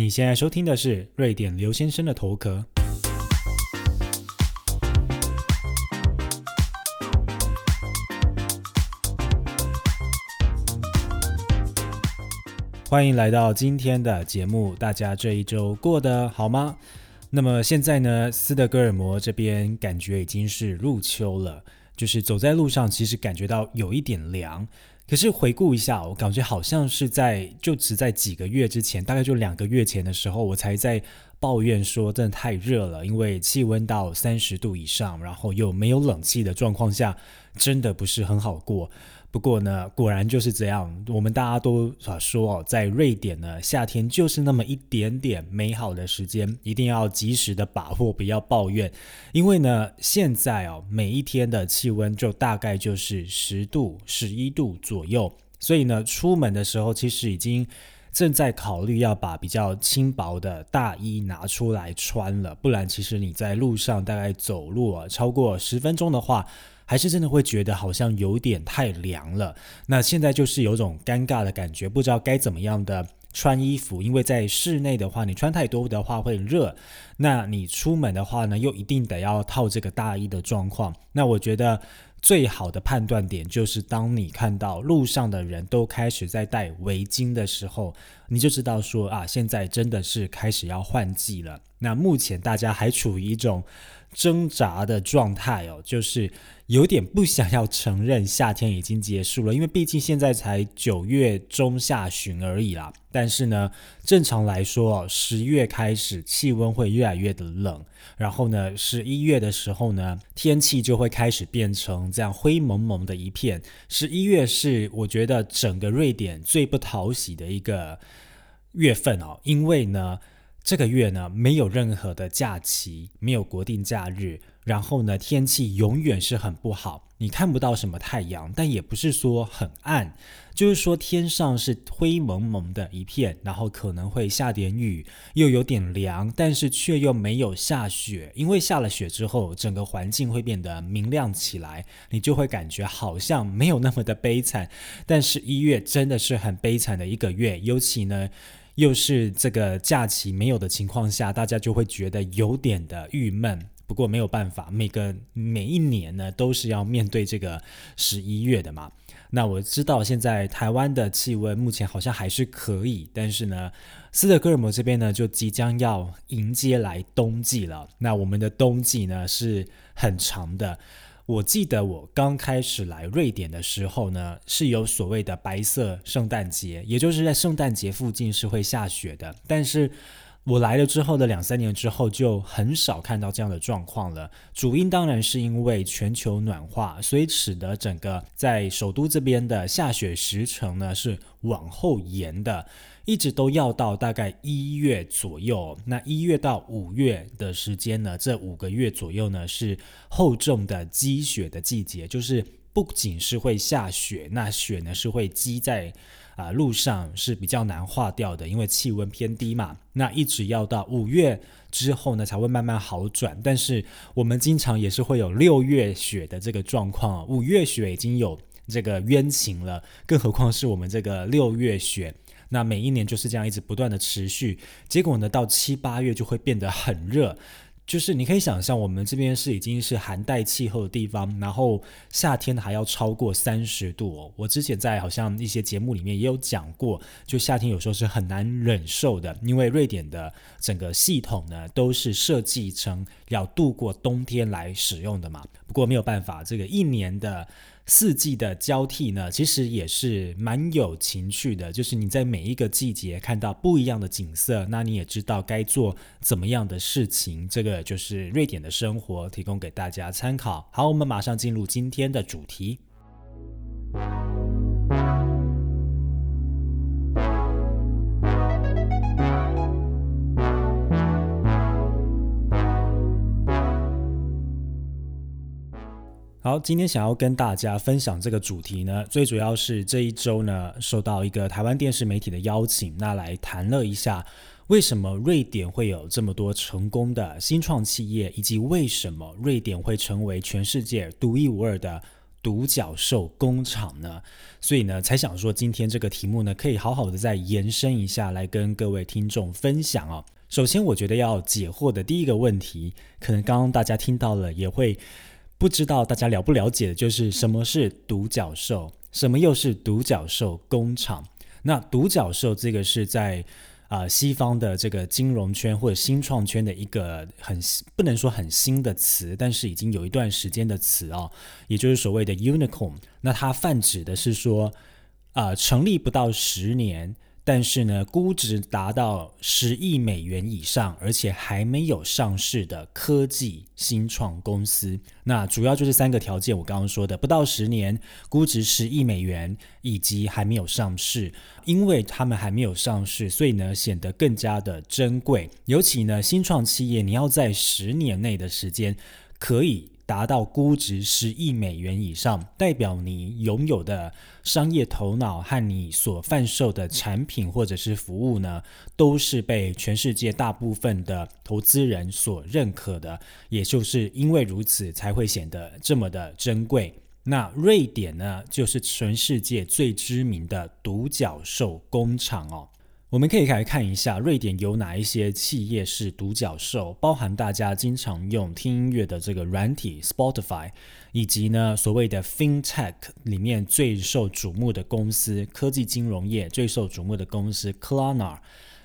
你现在收听的是瑞典刘先生的头壳。欢迎来到今天的节目，大家这一周过得好吗？那么现在呢，斯德哥尔摩这边感觉已经是入秋了，就是走在路上，其实感觉到有一点凉。可是回顾一下，我感觉好像是在就只在几个月之前，大概就两个月前的时候，我才在抱怨说真的太热了，因为气温到三十度以上，然后又没有冷气的状况下，真的不是很好过。不过呢，果然就是这样。我们大家都说哦，在瑞典呢，夏天就是那么一点点美好的时间，一定要及时的把握，不要抱怨。因为呢，现在哦，每一天的气温就大概就是十度、十一度左右，所以呢，出门的时候其实已经正在考虑要把比较轻薄的大衣拿出来穿了，不然其实你在路上大概走路啊超过十分钟的话。还是真的会觉得好像有点太凉了。那现在就是有种尴尬的感觉，不知道该怎么样的穿衣服。因为在室内的话，你穿太多的话会热；那你出门的话呢，又一定得要套这个大衣的状况。那我觉得最好的判断点就是，当你看到路上的人都开始在戴围巾的时候，你就知道说啊，现在真的是开始要换季了。那目前大家还处于一种挣扎的状态哦，就是。有点不想要承认夏天已经结束了，因为毕竟现在才九月中下旬而已啦。但是呢，正常来说，十月开始气温会越来越的冷，然后呢，十一月的时候呢，天气就会开始变成这样灰蒙蒙的一片。十一月是我觉得整个瑞典最不讨喜的一个月份哦，因为呢，这个月呢没有任何的假期，没有国定假日。然后呢，天气永远是很不好，你看不到什么太阳，但也不是说很暗，就是说天上是灰蒙蒙的一片，然后可能会下点雨，又有点凉，但是却又没有下雪，因为下了雪之后，整个环境会变得明亮起来，你就会感觉好像没有那么的悲惨。但是一月真的是很悲惨的一个月，尤其呢，又是这个假期没有的情况下，大家就会觉得有点的郁闷。不过没有办法，每个每一年呢都是要面对这个十一月的嘛。那我知道现在台湾的气温目前好像还是可以，但是呢，斯德哥尔摩这边呢就即将要迎接来冬季了。那我们的冬季呢是很长的。我记得我刚开始来瑞典的时候呢，是有所谓的白色圣诞节，也就是在圣诞节附近是会下雪的，但是。我来了之后的两三年之后，就很少看到这样的状况了。主因当然是因为全球暖化，所以使得整个在首都这边的下雪时程呢是往后延的，一直都要到大概一月左右。那一月到五月的时间呢，这五个月左右呢是厚重的积雪的季节，就是不仅是会下雪，那雪呢是会积在。啊，路上是比较难化掉的，因为气温偏低嘛。那一直要到五月之后呢，才会慢慢好转。但是我们经常也是会有六月雪的这个状况，五月雪已经有这个冤情了，更何况是我们这个六月雪。那每一年就是这样一直不断的持续，结果呢，到七八月就会变得很热。就是你可以想象，我们这边是已经是寒带气候的地方，然后夏天还要超过三十度哦。我之前在好像一些节目里面也有讲过，就夏天有时候是很难忍受的，因为瑞典的整个系统呢都是设计成要度过冬天来使用的嘛。不过没有办法，这个一年的。四季的交替呢，其实也是蛮有情趣的。就是你在每一个季节看到不一样的景色，那你也知道该做怎么样的事情。这个就是瑞典的生活，提供给大家参考。好，我们马上进入今天的主题。好，今天想要跟大家分享这个主题呢，最主要是这一周呢，受到一个台湾电视媒体的邀请，那来谈了一下为什么瑞典会有这么多成功的新创企业，以及为什么瑞典会成为全世界独一无二的独角兽工厂呢？所以呢，才想说今天这个题目呢，可以好好的再延伸一下来跟各位听众分享哦。首先，我觉得要解惑的第一个问题，可能刚刚大家听到了，也会不知道大家了不了解的，就是什么是独角兽，什么又是独角兽工厂？那独角兽这个是在。啊，西方的这个金融圈或者新创圈的一个很不能说很新的词，但是已经有一段时间的词哦，也就是所谓的 unicorn。那它泛指的是说，啊，成立不到十年。但是呢，估值达到十亿美元以上，而且还没有上市的科技新创公司，那主要就是三个条件。我刚刚说的，不到十年，估值十亿美元，以及还没有上市。因为他们还没有上市，所以呢，显得更加的珍贵。尤其呢，新创企业，你要在十年内的时间可以。达到估值十亿美元以上，代表你拥有的商业头脑和你所贩售的产品或者是服务呢，都是被全世界大部分的投资人所认可的。也就是因为如此，才会显得这么的珍贵。那瑞典呢，就是全世界最知名的独角兽工厂哦。我们可以来看一下，瑞典有哪一些企业是独角兽，包含大家经常用听音乐的这个软体 Spotify，以及呢所谓的 FinTech 里面最受瞩目的公司，科技金融业最受瞩目的公司 Klarna。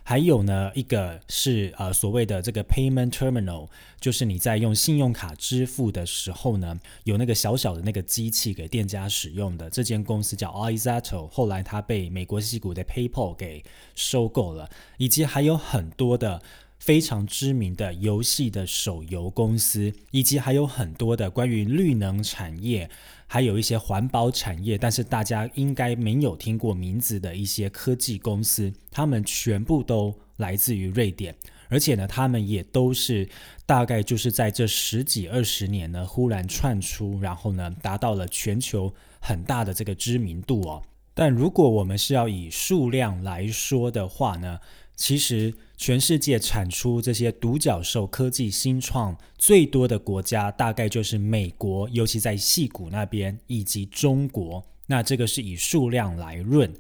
还有呢，一个是呃所谓的这个 payment terminal，就是你在用信用卡支付的时候呢，有那个小小的那个机器给店家使用的。这间公司叫 Izato，后来它被美国西谷的 PayPal 给收购了，以及还有很多的。非常知名的游戏的手游公司，以及还有很多的关于绿能产业，还有一些环保产业，但是大家应该没有听过名字的一些科技公司，他们全部都来自于瑞典，而且呢，他们也都是大概就是在这十几二十年呢，忽然窜出，然后呢，达到了全球很大的这个知名度哦。但如果我们是要以数量来说的话呢？其实，全世界产出这些独角兽科技新创最多的国家，大概就是美国，尤其在细谷那边，以及中国。那这个是以数量来论。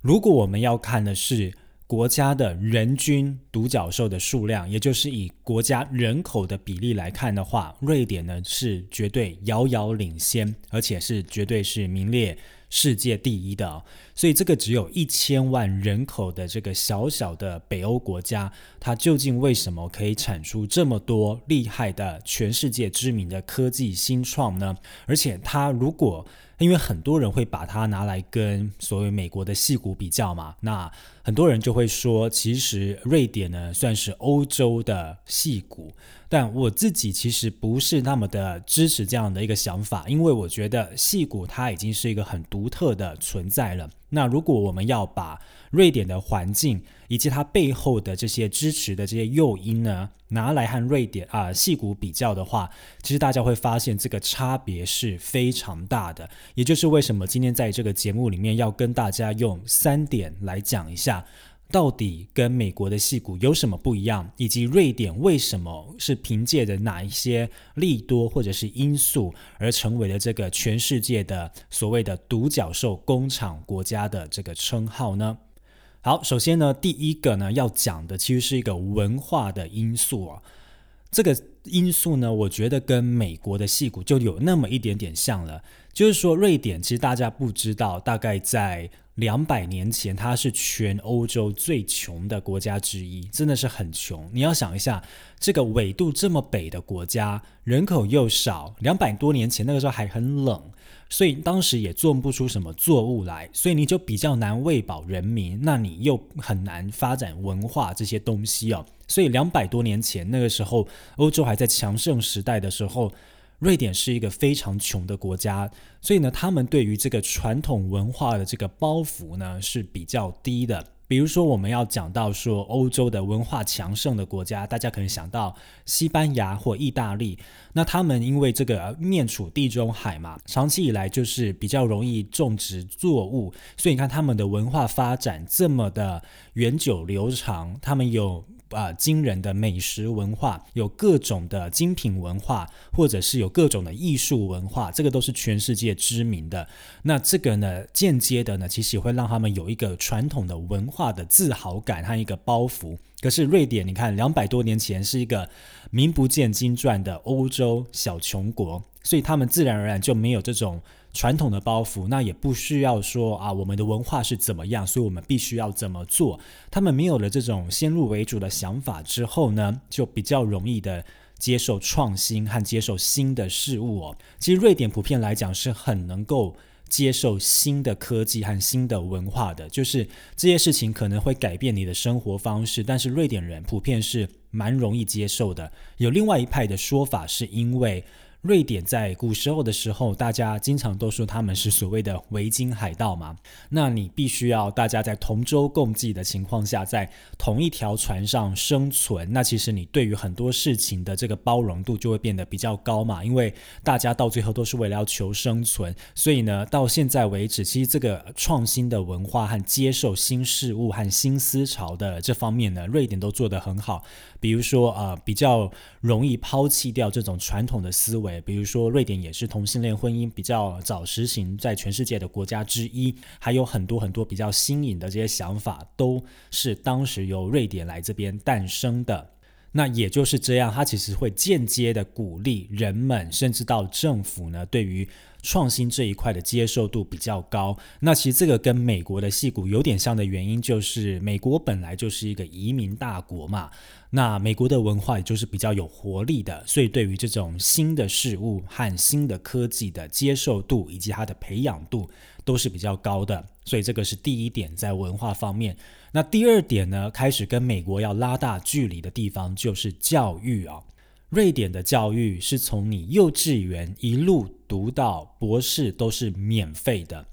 如果我们要看的是国家的人均独角兽的数量，也就是以国家人口的比例来看的话，瑞典呢是绝对遥遥领先，而且是绝对是名列。世界第一的，所以这个只有一千万人口的这个小小的北欧国家，它究竟为什么可以产出这么多厉害的全世界知名的科技新创呢？而且它如果因为很多人会把它拿来跟所谓美国的戏骨比较嘛，那很多人就会说，其实瑞典呢算是欧洲的戏骨，但我自己其实不是那么的支持这样的一个想法，因为我觉得戏骨它已经是一个很独特的存在了。那如果我们要把瑞典的环境以及它背后的这些支持的这些诱因呢，拿来和瑞典啊戏骨比较的话，其实大家会发现这个差别是非常大的。也就是为什么今天在这个节目里面要跟大家用三点来讲一下。到底跟美国的戏骨有什么不一样，以及瑞典为什么是凭借着哪一些利多或者是因素而成为了这个全世界的所谓的独角兽工厂国家的这个称号呢？好，首先呢，第一个呢要讲的其实是一个文化的因素啊，这个因素呢，我觉得跟美国的戏骨就有那么一点点像了，就是说瑞典其实大家不知道，大概在。两百年前，它是全欧洲最穷的国家之一，真的是很穷。你要想一下，这个纬度这么北的国家，人口又少，两百多年前那个时候还很冷，所以当时也种不出什么作物来，所以你就比较难喂饱人民，那你又很难发展文化这些东西哦。所以两百多年前那个时候，欧洲还在强盛时代的时候。瑞典是一个非常穷的国家，所以呢，他们对于这个传统文化的这个包袱呢是比较低的。比如说，我们要讲到说欧洲的文化强盛的国家，大家可能想到西班牙或意大利。那他们因为这个面处地中海嘛，长期以来就是比较容易种植作物，所以你看他们的文化发展这么的源久流长，他们有。啊惊人的美食文化，有各种的精品文化，或者是有各种的艺术文化，这个都是全世界知名的。那这个呢，间接的呢，其实也会让他们有一个传统的文化的自豪感和一个包袱。可是瑞典，你看两百多年前是一个名不见经传的欧洲小穷国，所以他们自然而然就没有这种传统的包袱，那也不需要说啊，我们的文化是怎么样，所以我们必须要怎么做。他们没有了这种先入为主的想法之后呢，就比较容易的接受创新和接受新的事物哦。其实瑞典普遍来讲是很能够。接受新的科技和新的文化的，就是这些事情可能会改变你的生活方式，但是瑞典人普遍是蛮容易接受的。有另外一派的说法，是因为。瑞典在古时候的时候，大家经常都说他们是所谓的维京海盗嘛。那你必须要大家在同舟共济的情况下，在同一条船上生存。那其实你对于很多事情的这个包容度就会变得比较高嘛，因为大家到最后都是为了要求生存。所以呢，到现在为止，其实这个创新的文化和接受新事物和新思潮的这方面呢，瑞典都做得很好。比如说啊，比较容易抛弃掉这种传统的思维。比如说，瑞典也是同性恋婚姻比较早实行在全世界的国家之一，还有很多很多比较新颖的这些想法，都是当时由瑞典来这边诞生的。那也就是这样，它其实会间接的鼓励人们，甚至到政府呢，对于创新这一块的接受度比较高。那其实这个跟美国的戏骨有点像的原因，就是美国本来就是一个移民大国嘛。那美国的文化也就是比较有活力的，所以对于这种新的事物和新的科技的接受度以及它的培养度都是比较高的。所以这个是第一点，在文化方面。那第二点呢，开始跟美国要拉大距离的地方就是教育啊。瑞典的教育是从你幼稚园一路读到博士都是免费的。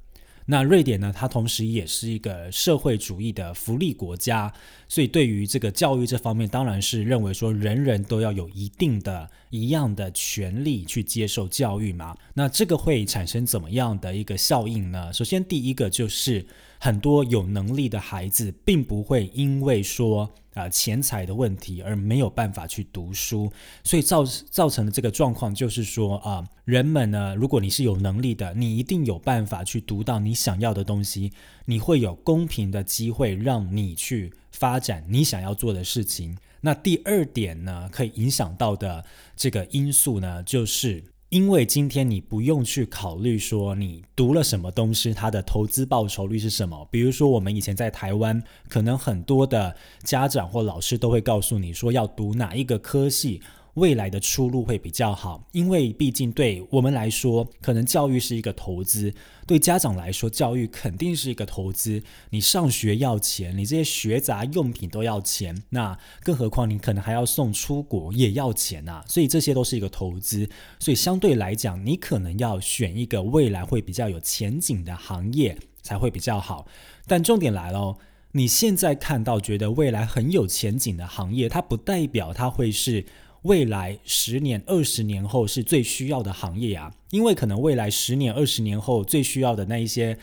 那瑞典呢？它同时也是一个社会主义的福利国家，所以对于这个教育这方面，当然是认为说人人都要有一定的、一样的权利去接受教育嘛。那这个会产生怎么样的一个效应呢？首先，第一个就是很多有能力的孩子，并不会因为说。啊，钱财的问题而没有办法去读书，所以造造成的这个状况就是说啊，人们呢，如果你是有能力的，你一定有办法去读到你想要的东西，你会有公平的机会让你去发展你想要做的事情。那第二点呢，可以影响到的这个因素呢，就是。因为今天你不用去考虑说你读了什么东西，它的投资报酬率是什么。比如说，我们以前在台湾，可能很多的家长或老师都会告诉你说要读哪一个科系。未来的出路会比较好，因为毕竟对我们来说，可能教育是一个投资；对家长来说，教育肯定是一个投资。你上学要钱，你这些学杂用品都要钱，那更何况你可能还要送出国也要钱呐。所以这些都是一个投资。所以相对来讲，你可能要选一个未来会比较有前景的行业才会比较好。但重点来了，你现在看到觉得未来很有前景的行业，它不代表它会是。未来十年、二十年后是最需要的行业啊，因为可能未来十年、二十年后最需要的那一些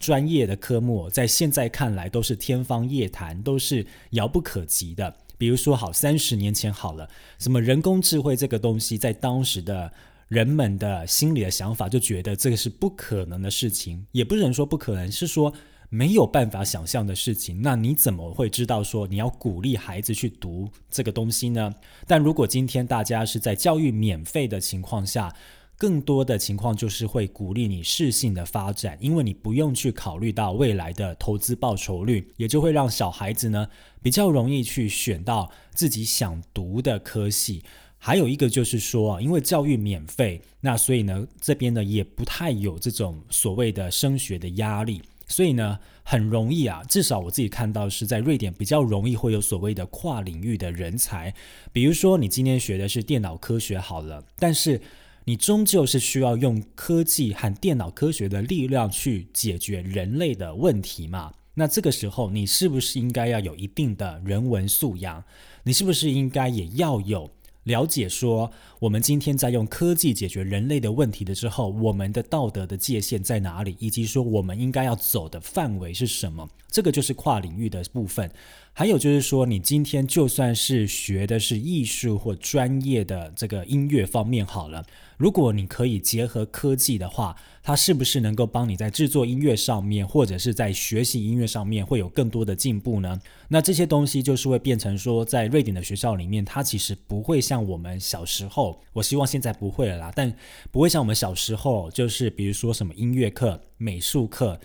专业的科目，在现在看来都是天方夜谭，都是遥不可及的。比如说，好，三十年前好了，什么人工智慧这个东西，在当时的人们的心里的想法，就觉得这个是不可能的事情，也不能说不可能，是说。没有办法想象的事情，那你怎么会知道说你要鼓励孩子去读这个东西呢？但如果今天大家是在教育免费的情况下，更多的情况就是会鼓励你适性的发展，因为你不用去考虑到未来的投资报酬率，也就会让小孩子呢比较容易去选到自己想读的科系。还有一个就是说啊，因为教育免费，那所以呢这边呢也不太有这种所谓的升学的压力。所以呢，很容易啊，至少我自己看到是在瑞典比较容易会有所谓的跨领域的人才。比如说，你今天学的是电脑科学好了，但是你终究是需要用科技和电脑科学的力量去解决人类的问题嘛？那这个时候，你是不是应该要有一定的人文素养？你是不是应该也要有？了解说，我们今天在用科技解决人类的问题的时候，我们的道德的界限在哪里，以及说我们应该要走的范围是什么？这个就是跨领域的部分。还有就是说，你今天就算是学的是艺术或专业的这个音乐方面好了，如果你可以结合科技的话，它是不是能够帮你在制作音乐上面，或者是在学习音乐上面会有更多的进步呢？那这些东西就是会变成说，在瑞典的学校里面，它其实不会像我们小时候，我希望现在不会了啦，但不会像我们小时候，就是比如说什么音乐课、美术课。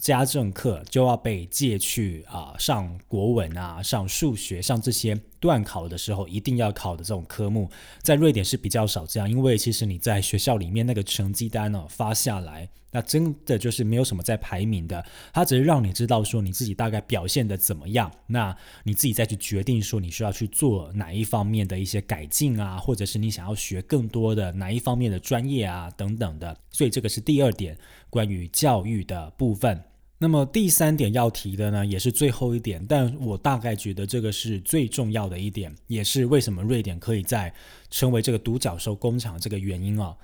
家政课就要被借去啊上国文啊上数学上这些段考的时候一定要考的这种科目，在瑞典是比较少这样，因为其实你在学校里面那个成绩单呢发下来，那真的就是没有什么在排名的，它只是让你知道说你自己大概表现的怎么样，那你自己再去决定说你需要去做哪一方面的一些改进啊，或者是你想要学更多的哪一方面的专业啊等等的，所以这个是第二点关于教育的部分。那么第三点要提的呢，也是最后一点，但我大概觉得这个是最重要的一点，也是为什么瑞典可以在成为这个独角兽工厂这个原因哦。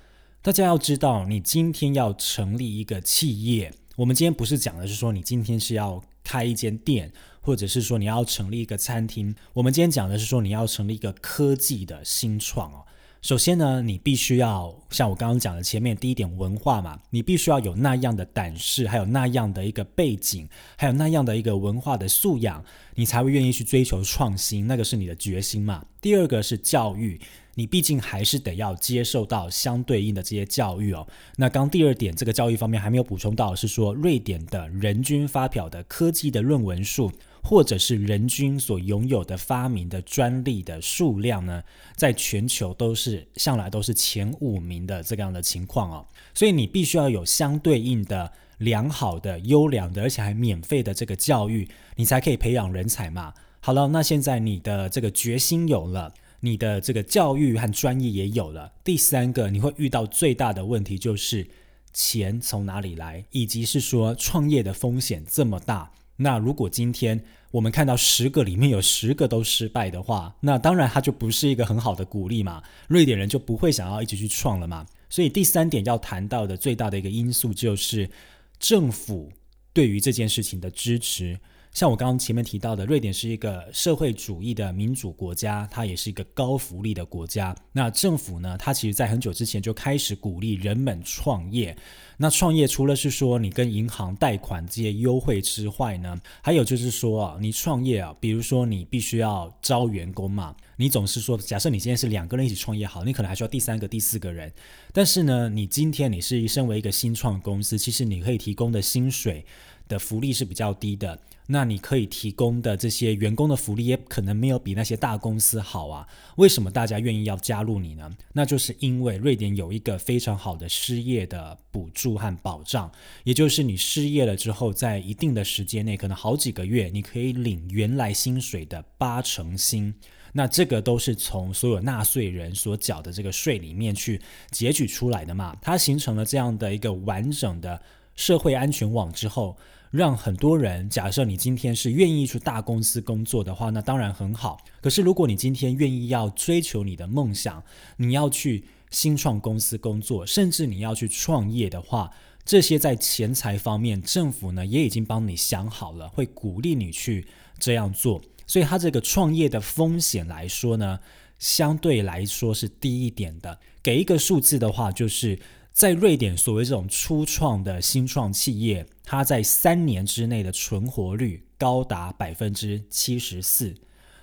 大家要知道，你今天要成立一个企业，我们今天不是讲的是说你今天是要开一间店，或者是说你要成立一个餐厅，我们今天讲的是说你要成立一个科技的新创哦。首先呢，你必须要像我刚刚讲的前面第一点文化嘛，你必须要有那样的胆识，还有那样的一个背景，还有那样的一个文化的素养，你才会愿意去追求创新，那个是你的决心嘛。第二个是教育，你毕竟还是得要接受到相对应的这些教育哦。那刚第二点这个教育方面还没有补充到，是说瑞典的人均发表的科技的论文数。或者是人均所拥有的发明的专利的数量呢，在全球都是向来都是前五名的这样的情况哦，所以你必须要有相对应的良好的、优良的，而且还免费的这个教育，你才可以培养人才嘛。好了，那现在你的这个决心有了，你的这个教育和专业也有了，第三个你会遇到最大的问题就是钱从哪里来，以及是说创业的风险这么大。那如果今天我们看到十个里面有十个都失败的话，那当然它就不是一个很好的鼓励嘛。瑞典人就不会想要一起去创了嘛。所以第三点要谈到的最大的一个因素就是政府对于这件事情的支持。像我刚刚前面提到的，瑞典是一个社会主义的民主国家，它也是一个高福利的国家。那政府呢，它其实在很久之前就开始鼓励人们创业。那创业除了是说你跟银行贷款这些优惠之外呢，还有就是说啊，你创业啊，比如说你必须要招员工嘛，你总是说，假设你今天是两个人一起创业好，你可能还需要第三个、第四个人。但是呢，你今天你是身为一个新创公司，其实你可以提供的薪水的福利是比较低的。那你可以提供的这些员工的福利也可能没有比那些大公司好啊？为什么大家愿意要加入你呢？那就是因为瑞典有一个非常好的失业的补助和保障，也就是你失业了之后，在一定的时间内，可能好几个月，你可以领原来薪水的八成薪。那这个都是从所有纳税人所缴的这个税里面去截取出来的嘛？它形成了这样的一个完整的社会安全网之后。让很多人，假设你今天是愿意去大公司工作的话，那当然很好。可是如果你今天愿意要追求你的梦想，你要去新创公司工作，甚至你要去创业的话，这些在钱财方面，政府呢也已经帮你想好了，会鼓励你去这样做。所以，它这个创业的风险来说呢，相对来说是低一点的。给一个数字的话，就是在瑞典，所谓这种初创的新创企业。它在三年之内的存活率高达百分之七十四，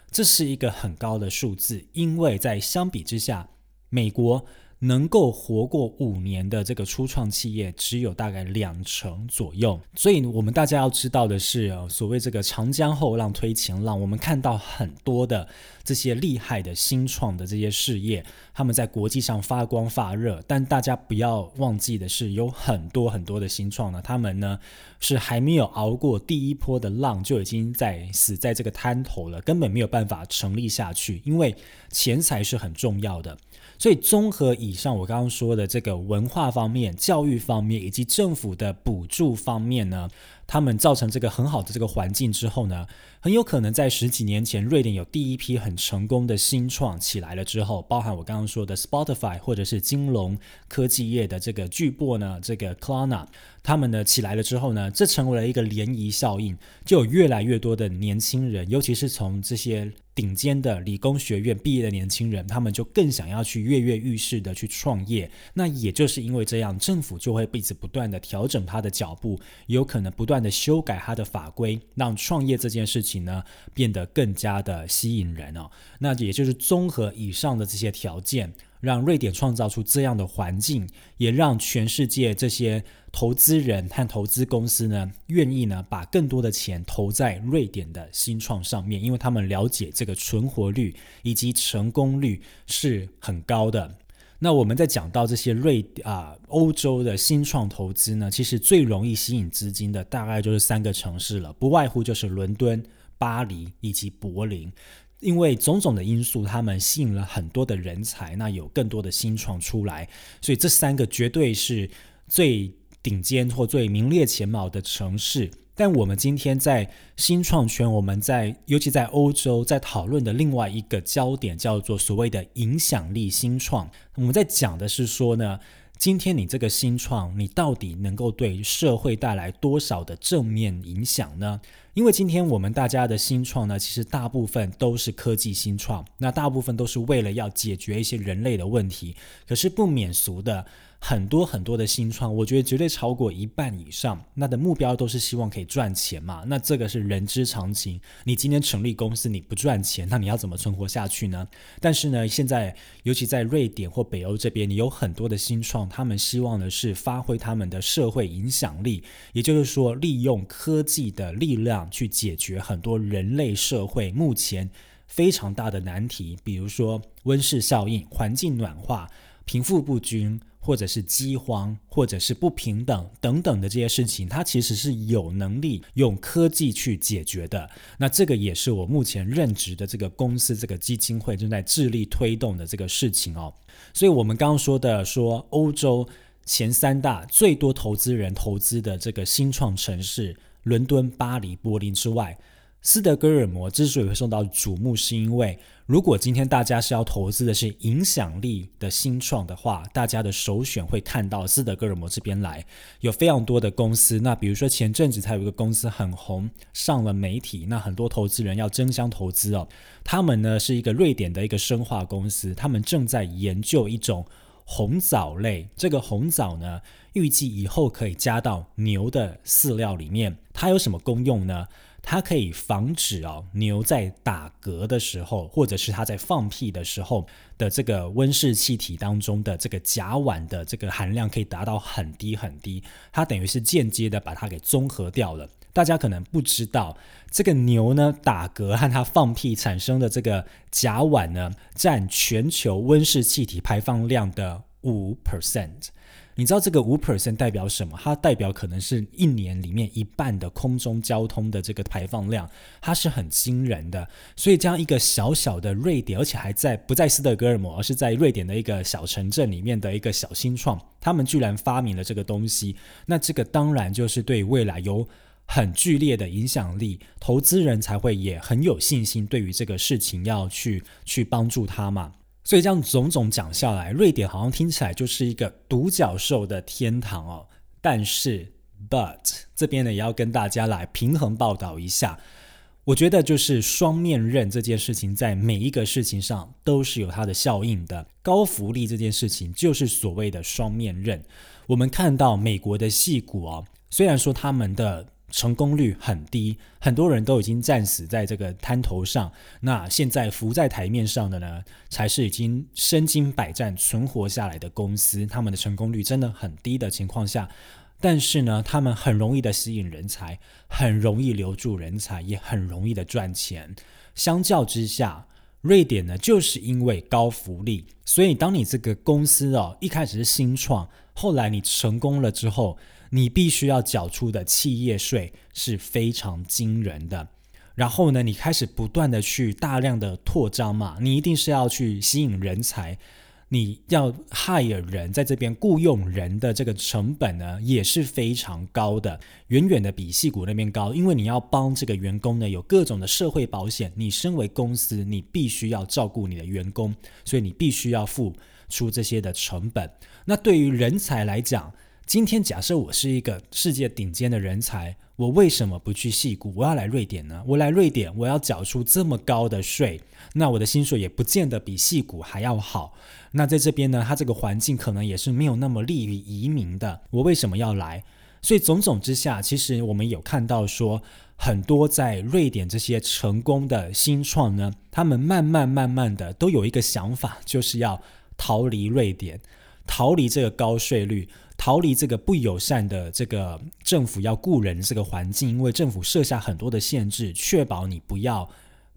这是一个很高的数字，因为在相比之下，美国。能够活过五年的这个初创企业只有大概两成左右，所以我们大家要知道的是，所谓这个长江后浪推前浪，我们看到很多的这些厉害的新创的这些事业，他们在国际上发光发热，但大家不要忘记的是，有很多很多的新创呢，他们呢是还没有熬过第一波的浪，就已经在死在这个滩头了，根本没有办法成立下去，因为钱财是很重要的。所以综合以上我刚刚说的这个文化方面、教育方面以及政府的补助方面呢，他们造成这个很好的这个环境之后呢，很有可能在十几年前瑞典有第一批很成功的新创起来了之后，包含我刚刚说的 Spotify 或者是金融科技业的这个巨擘呢，这个 klana。他们呢起来了之后呢，这成为了一个涟漪效应，就有越来越多的年轻人，尤其是从这些顶尖的理工学院毕业的年轻人，他们就更想要去跃跃欲试的去创业。那也就是因为这样，政府就会一直不断的调整他的脚步，有可能不断的修改他的法规，让创业这件事情呢变得更加的吸引人哦。那也就是综合以上的这些条件。让瑞典创造出这样的环境，也让全世界这些投资人和投资公司呢，愿意呢把更多的钱投在瑞典的新创上面，因为他们了解这个存活率以及成功率是很高的。那我们在讲到这些瑞啊欧洲的新创投资呢，其实最容易吸引资金的大概就是三个城市了，不外乎就是伦敦、巴黎以及柏林。因为种种的因素，他们吸引了很多的人才，那有更多的新创出来，所以这三个绝对是最顶尖或最名列前茅的城市。但我们今天在新创圈，我们在尤其在欧洲，在讨论的另外一个焦点叫做所谓的影响力新创。我们在讲的是说呢。今天你这个新创，你到底能够对社会带来多少的正面影响呢？因为今天我们大家的新创呢，其实大部分都是科技新创，那大部分都是为了要解决一些人类的问题，可是不免俗的。很多很多的新创，我觉得绝对超过一半以上，那的目标都是希望可以赚钱嘛。那这个是人之常情。你今天成立公司你不赚钱，那你要怎么存活下去呢？但是呢，现在尤其在瑞典或北欧这边，你有很多的新创，他们希望的是发挥他们的社会影响力，也就是说，利用科技的力量去解决很多人类社会目前非常大的难题，比如说温室效应、环境暖化、贫富不均。或者是饥荒，或者是不平等等等的这些事情，它其实是有能力用科技去解决的。那这个也是我目前任职的这个公司这个基金会正在致力推动的这个事情哦。所以，我们刚刚说的说欧洲前三大最多投资人投资的这个新创城市——伦敦、巴黎、柏林之外。斯德哥尔摩之所以会受到瞩目，是因为如果今天大家是要投资的是影响力的新创的话，大家的首选会看到斯德哥尔摩这边来，有非常多的公司。那比如说前阵子才有一个公司很红，上了媒体，那很多投资人要争相投资哦。他们呢是一个瑞典的一个生化公司，他们正在研究一种红藻类。这个红藻呢，预计以后可以加到牛的饲料里面。它有什么功用呢？它可以防止哦牛在打嗝的时候，或者是它在放屁的时候的这个温室气体当中的这个甲烷的这个含量可以达到很低很低，它等于是间接的把它给综合掉了。大家可能不知道，这个牛呢打嗝和它放屁产生的这个甲烷呢，占全球温室气体排放量的五 percent。你知道这个五 percent 代表什么？它代表可能是一年里面一半的空中交通的这个排放量，它是很惊人的。所以这样一个小小的瑞典，而且还在不在斯德哥尔摩，而是在瑞典的一个小城镇里面的一个小新创，他们居然发明了这个东西，那这个当然就是对未来有很剧烈的影响力，投资人才会也很有信心，对于这个事情要去去帮助他嘛。所以这样种种讲下来，瑞典好像听起来就是一个独角兽的天堂哦。但是，but 这边呢也要跟大家来平衡报道一下。我觉得就是双面刃这件事情，在每一个事情上都是有它的效应的。高福利这件事情就是所谓的双面刃。我们看到美国的戏骨哦，虽然说他们的。成功率很低，很多人都已经战死在这个滩头上。那现在浮在台面上的呢，才是已经身经百战存活下来的公司。他们的成功率真的很低的情况下，但是呢，他们很容易的吸引人才，很容易留住人才，也很容易的赚钱。相较之下，瑞典呢，就是因为高福利，所以当你这个公司哦一开始是新创，后来你成功了之后。你必须要缴出的企业税是非常惊人的，然后呢，你开始不断的去大量的扩张嘛，你一定是要去吸引人才，你要 hire 人在这边雇佣人的这个成本呢，也是非常高的，远远的比戏谷那边高。因为你要帮这个员工呢，有各种的社会保险。你身为公司，你必须要照顾你的员工，所以你必须要付出这些的成本。那对于人才来讲，今天假设我是一个世界顶尖的人才，我为什么不去戏谷？我要来瑞典呢？我来瑞典，我要缴出这么高的税，那我的薪水也不见得比戏谷还要好。那在这边呢，它这个环境可能也是没有那么利于移民的。我为什么要来？所以种种之下，其实我们有看到说，很多在瑞典这些成功的新创呢，他们慢慢慢慢的都有一个想法，就是要逃离瑞典，逃离这个高税率。逃离这个不友善的这个政府要雇人这个环境，因为政府设下很多的限制，确保你不要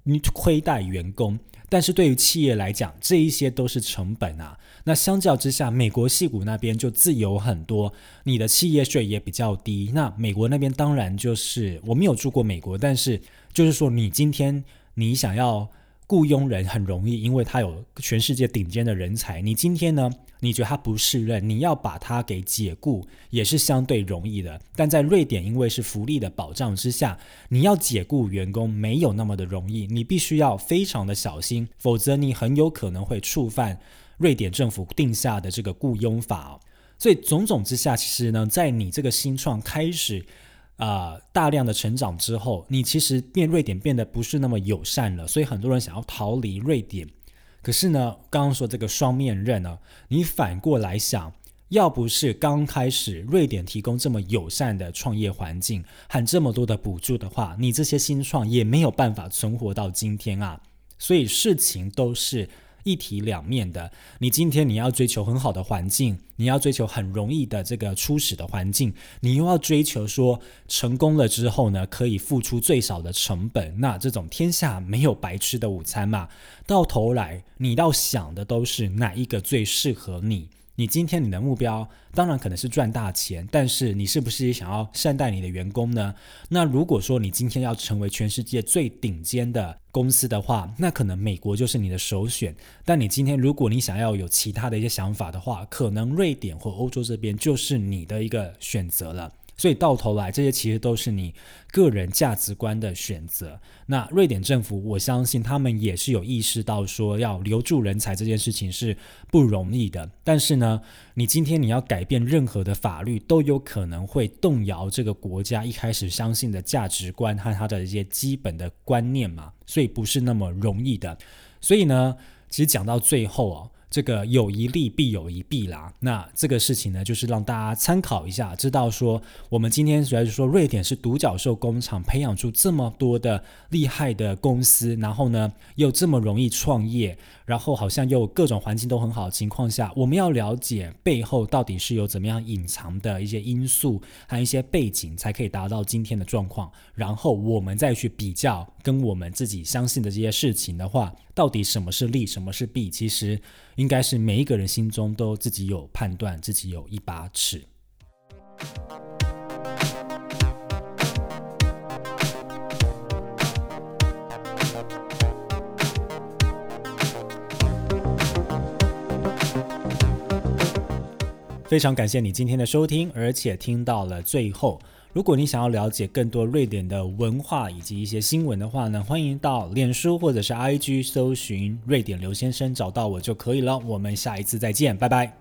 你亏待员工。但是对于企业来讲，这一些都是成本啊。那相较之下，美国戏骨那边就自由很多，你的企业税也比较低。那美国那边当然就是我没有住过美国，但是就是说，你今天你想要雇佣人很容易，因为他有全世界顶尖的人才。你今天呢？你觉得他不适任，你要把他给解雇也是相对容易的。但在瑞典，因为是福利的保障之下，你要解雇员工没有那么的容易，你必须要非常的小心，否则你很有可能会触犯瑞典政府定下的这个雇佣法。所以种种之下，其实呢，在你这个新创开始啊大量的成长之后，你其实变瑞典变得不是那么友善了，所以很多人想要逃离瑞典。可是呢，刚刚说这个双面刃呢，你反过来想，要不是刚开始瑞典提供这么友善的创业环境，和这么多的补助的话，你这些新创也没有办法存活到今天啊。所以事情都是。一体两面的，你今天你要追求很好的环境，你要追求很容易的这个初始的环境，你又要追求说成功了之后呢，可以付出最少的成本。那这种天下没有白吃的午餐嘛，到头来你要想的都是哪一个最适合你。你今天你的目标当然可能是赚大钱，但是你是不是也想要善待你的员工呢？那如果说你今天要成为全世界最顶尖的公司的话，那可能美国就是你的首选。但你今天如果你想要有其他的一些想法的话，可能瑞典或欧洲这边就是你的一个选择了。所以到头来，这些其实都是你个人价值观的选择。那瑞典政府，我相信他们也是有意识到说，要留住人才这件事情是不容易的。但是呢，你今天你要改变任何的法律，都有可能会动摇这个国家一开始相信的价值观和他的一些基本的观念嘛，所以不是那么容易的。所以呢，其实讲到最后哦。这个有一利必有一弊啦，那这个事情呢，就是让大家参考一下，知道说我们今天主要是说瑞典是独角兽工厂，培养出这么多的厉害的公司，然后呢又这么容易创业，然后好像又各种环境都很好的情况下，我们要了解背后到底是有怎么样隐藏的一些因素，还有一些背景，才可以达到今天的状况，然后我们再去比较跟我们自己相信的这些事情的话，到底什么是利，什么是弊，其实。应该是每一个人心中都自己有判断，自己有一把尺。非常感谢你今天的收听，而且听到了最后。如果你想要了解更多瑞典的文化以及一些新闻的话呢，欢迎到脸书或者是 IG 搜寻“瑞典刘先生”，找到我就可以了。我们下一次再见，拜拜。